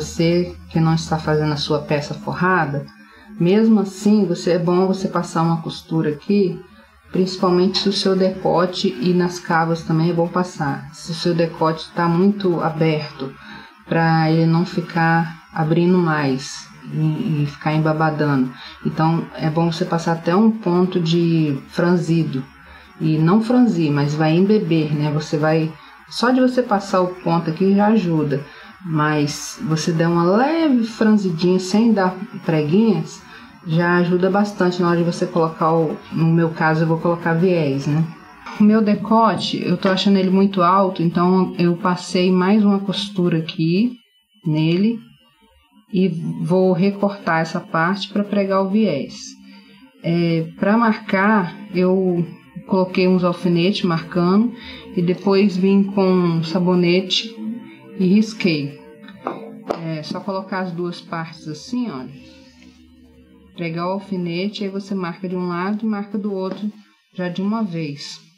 Você que não está fazendo a sua peça forrada, mesmo assim, você é bom você passar uma costura aqui, principalmente se o seu decote e nas cavas também é bom passar. Se o seu decote está muito aberto, para ele não ficar abrindo mais e, e ficar embabadando. Então é bom você passar até um ponto de franzido e não franzir, mas vai embeber, né? Você vai só de você passar o ponto aqui já ajuda, mas você der uma leve franzidinha sem dar preguinhas já ajuda bastante na hora de você colocar o, no meu caso eu vou colocar viés, né? O meu decote, eu tô achando ele muito alto, então eu passei mais uma costura aqui nele e vou recortar essa parte para pregar o viés. É, para marcar, eu coloquei uns alfinetes marcando e depois vim com sabonete e risquei. É só colocar as duas partes assim, olha. Pregar o alfinete, aí você marca de um lado e marca do outro já de uma vez.